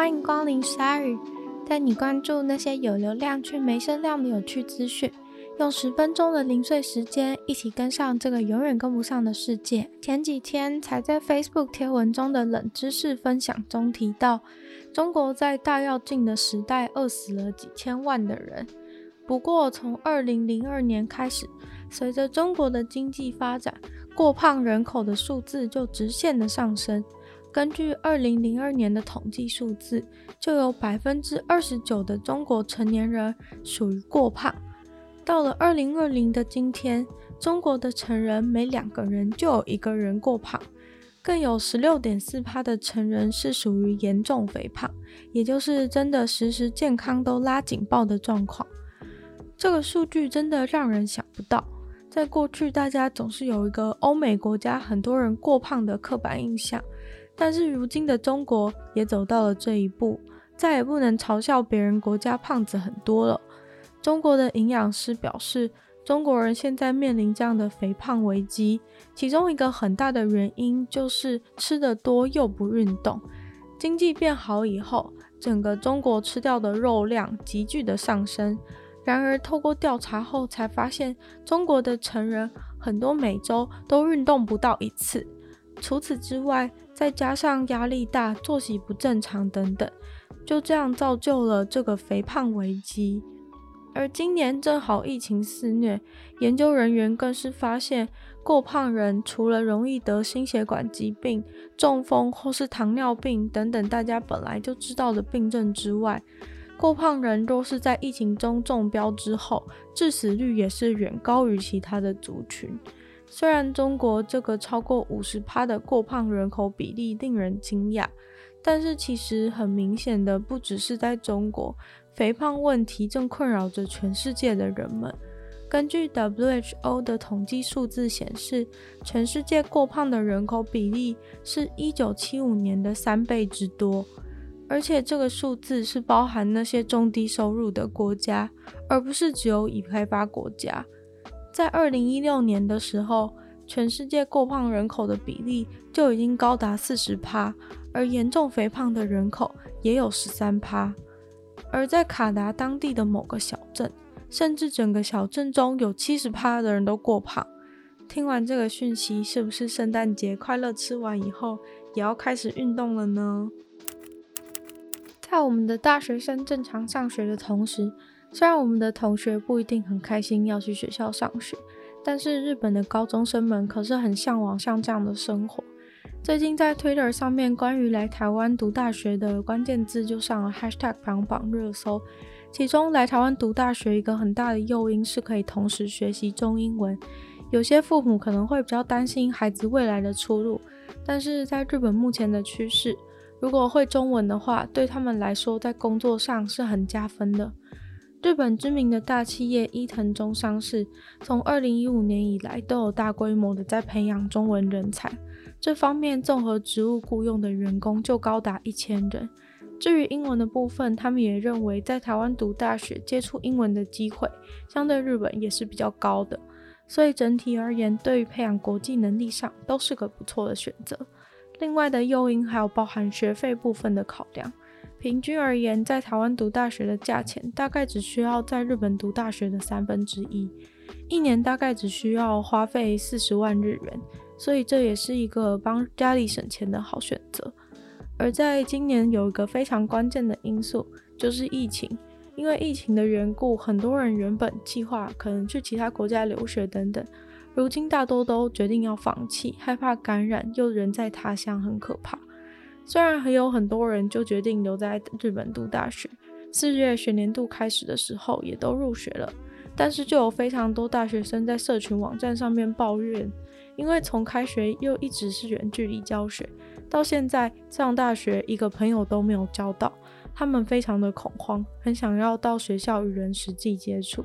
欢迎光临鲨语，带你关注那些有流量却没声量的有趣资讯。用十分钟的零碎时间，一起跟上这个永远跟不上的世界。前几天才在 Facebook 贴文中的冷知识分享中提到，中国在大跃进的时代饿死了几千万的人。不过从二零零二年开始，随着中国的经济发展，过胖人口的数字就直线的上升。根据二零零二年的统计数字，就有百分之二十九的中国成年人属于过胖。到了二零二零的今天，中国的成人每两个人就有一个人过胖，更有十六点四趴的成人是属于严重肥胖，也就是真的时时健康都拉警报的状况。这个数据真的让人想不到，在过去大家总是有一个欧美国家很多人过胖的刻板印象，但是如今的中国也走到了这一步，再也不能嘲笑别人国家胖子很多了。中国的营养师表示，中国人现在面临这样的肥胖危机，其中一个很大的原因就是吃得多又不运动。经济变好以后，整个中国吃掉的肉量急剧的上升。然而，透过调查后才发现，中国的成人很多每周都运动不到一次。除此之外，再加上压力大、作息不正常等等，就这样造就了这个肥胖危机。而今年正好疫情肆虐，研究人员更是发现，过胖人除了容易得心血管疾病、中风或是糖尿病等等大家本来就知道的病症之外，过胖人若是在疫情中中标之后，致死率也是远高于其他的族群。虽然中国这个超过五十趴的过胖人口比例令人惊讶，但是其实很明显的，不只是在中国。肥胖问题正困扰着全世界的人们。根据 WHO 的统计数字显示，全世界过胖的人口比例是1975年的三倍之多，而且这个数字是包含那些中低收入的国家，而不是只有已开发国家。在2016年的时候，全世界过胖人口的比例就已经高达40%，而严重肥胖的人口也有13%。而在卡达当地的某个小镇，甚至整个小镇中有七十趴的人都过胖。听完这个讯息，是不是圣诞节快乐吃完以后，也要开始运动了呢？在我们的大学生正常上学的同时，虽然我们的同学不一定很开心要去学校上学，但是日本的高中生们可是很向往像这样的生活。最近在 Twitter 上面，关于来台湾读大学的关键字就上了 Hashtag 排行榜热搜。其中来台湾读大学一个很大的诱因是可以同时学习中英文。有些父母可能会比较担心孩子未来的出路，但是在日本目前的趋势，如果会中文的话，对他们来说在工作上是很加分的。日本知名的大企业伊藤忠商事，从二零一五年以来都有大规模的在培养中文人才。这方面综合职务雇佣的员工就高达一千人。至于英文的部分，他们也认为在台湾读大学接触英文的机会，相对日本也是比较高的。所以整体而言，对于培养国际能力上都是个不错的选择。另外的诱因还有包含学费部分的考量。平均而言，在台湾读大学的价钱大概只需要在日本读大学的三分之一，一年大概只需要花费四十万日元。所以这也是一个帮家里省钱的好选择。而在今年有一个非常关键的因素，就是疫情。因为疫情的缘故，很多人原本计划可能去其他国家留学等等，如今大多都决定要放弃，害怕感染，又人在他乡很可怕。虽然还有很多人就决定留在日本读大学，四月学年度开始的时候也都入学了，但是就有非常多大学生在社群网站上面抱怨。因为从开学又一直是远距离教学，到现在上大学一个朋友都没有交到，他们非常的恐慌，很想要到学校与人实际接触，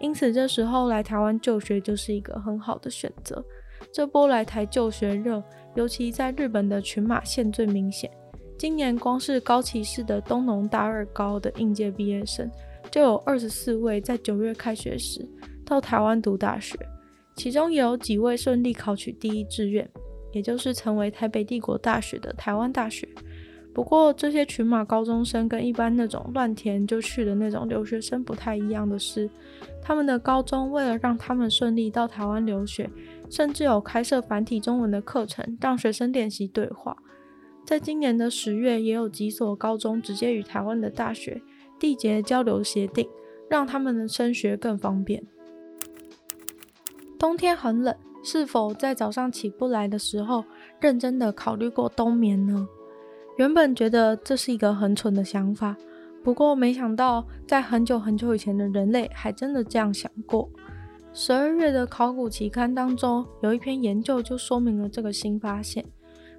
因此这时候来台湾就学就是一个很好的选择。这波来台就学热，尤其在日本的群马县最明显。今年光是高崎市的东农大二高的应届毕业生，就有二十四位在九月开学时到台湾读大学。其中有几位顺利考取第一志愿，也就是成为台北帝国大学的台湾大学。不过这些群马高中生跟一般那种乱填就去的那种留学生不太一样的是，他们的高中为了让他们顺利到台湾留学，甚至有开设繁体中文的课程，让学生练习对话。在今年的十月，也有几所高中直接与台湾的大学缔结交流协定，让他们的升学更方便。冬天很冷，是否在早上起不来的时候，认真的考虑过冬眠呢？原本觉得这是一个很蠢的想法，不过没想到在很久很久以前的人类还真的这样想过。十二月的考古期刊当中有一篇研究就说明了这个新发现：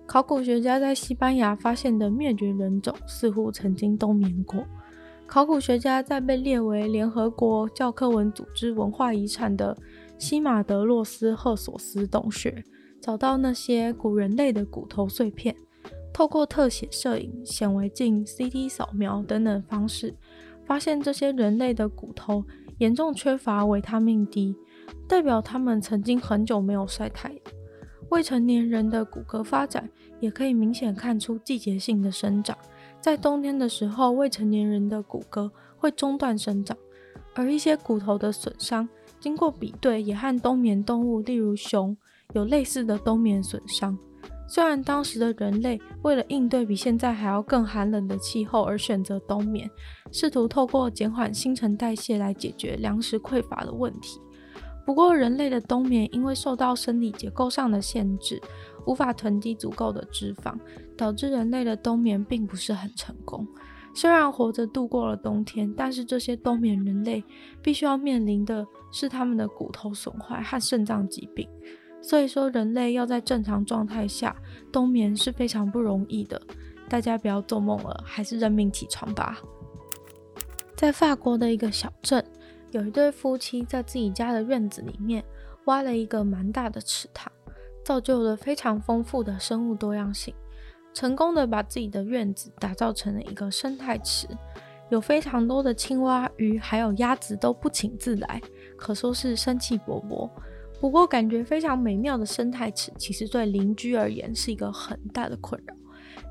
考古学家在西班牙发现的灭绝人种似乎曾经冬眠过。考古学家在被列为联合国教科文组织文化遗产的西马德洛斯赫索斯洞穴找到那些古人类的骨头碎片。透过特写摄影、显微镜、CT 扫描等等方式，发现这些人类的骨头严重缺乏维他命 D，代表他们曾经很久没有晒太阳。未成年人的骨骼发展也可以明显看出季节性的生长，在冬天的时候，未成年人的骨骼会中断生长，而一些骨头的损伤，经过比对也和冬眠动物，例如熊，有类似的冬眠损伤。虽然当时的人类为了应对比现在还要更寒冷的气候而选择冬眠，试图透过减缓新陈代谢来解决粮食匮乏的问题。不过，人类的冬眠因为受到生理结构上的限制，无法囤积足够的脂肪，导致人类的冬眠并不是很成功。虽然活着度过了冬天，但是这些冬眠人类必须要面临的是他们的骨头损坏和肾脏疾病。所以说，人类要在正常状态下冬眠是非常不容易的。大家不要做梦了，还是认命起床吧。在法国的一个小镇，有一对夫妻在自己家的院子里面挖了一个蛮大的池塘，造就了非常丰富的生物多样性，成功的把自己的院子打造成了一个生态池，有非常多的青蛙、鱼还有鸭子都不请自来，可说是生气勃勃。不过，感觉非常美妙的生态池，其实对邻居而言是一个很大的困扰。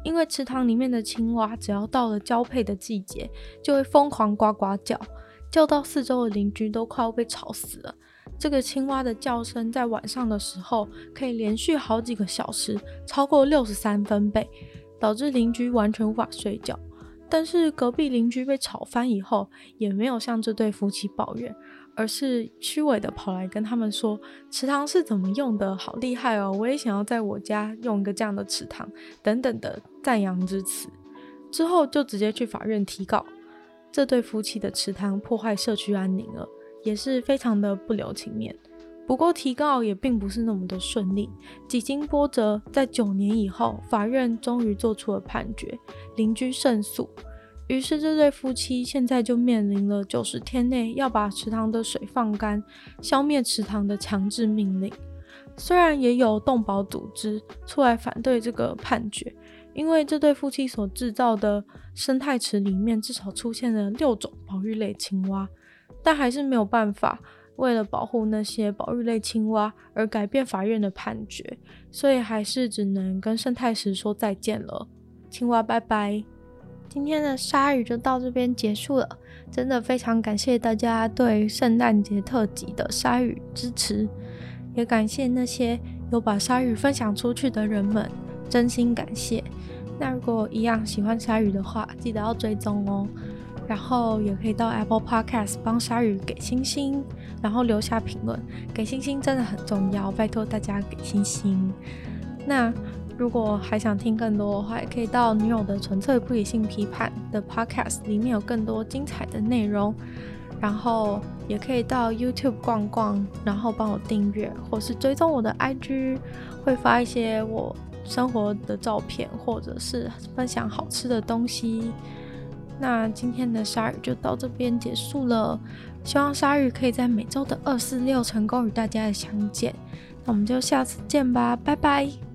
因为池塘里面的青蛙，只要到了交配的季节，就会疯狂呱呱叫，叫到四周的邻居都快要被吵死了。这个青蛙的叫声在晚上的时候，可以连续好几个小时，超过六十三分贝，导致邻居完全无法睡觉。但是隔壁邻居被吵翻以后，也没有向这对夫妻抱怨。而是虚伪的跑来跟他们说，池塘是怎么用的，好厉害哦！我也想要在我家用一个这样的池塘，等等的赞扬之词。之后就直接去法院提告，这对夫妻的池塘破坏社区安宁了，也是非常的不留情面。不过提告也并不是那么的顺利，几经波折，在九年以后，法院终于做出了判决，邻居胜诉。于是，这对夫妻现在就面临了九十天内要把池塘的水放干、消灭池塘的强制命令。虽然也有动保组织出来反对这个判决，因为这对夫妻所制造的生态池里面至少出现了六种保育类青蛙，但还是没有办法为了保护那些保育类青蛙而改变法院的判决，所以还是只能跟生态池说再见了。青蛙拜拜。今天的鲨鱼就到这边结束了，真的非常感谢大家对圣诞节特辑的鲨鱼支持，也感谢那些有把鲨鱼分享出去的人们，真心感谢。那如果一样喜欢鲨鱼的话，记得要追踪哦，然后也可以到 Apple Podcast 帮鲨鱼给星星，然后留下评论，给星星真的很重要，拜托大家给星星。那。如果还想听更多的话，也可以到女友的纯粹不理性批判的 podcast 里面有更多精彩的内容。然后也可以到 YouTube 逛逛，然后帮我订阅或是追踪我的 IG，会发一些我生活的照片，或者是分享好吃的东西。那今天的鲨鱼就到这边结束了，希望鲨鱼可以在每周的二四六成功与大家的相见。那我们就下次见吧，拜拜。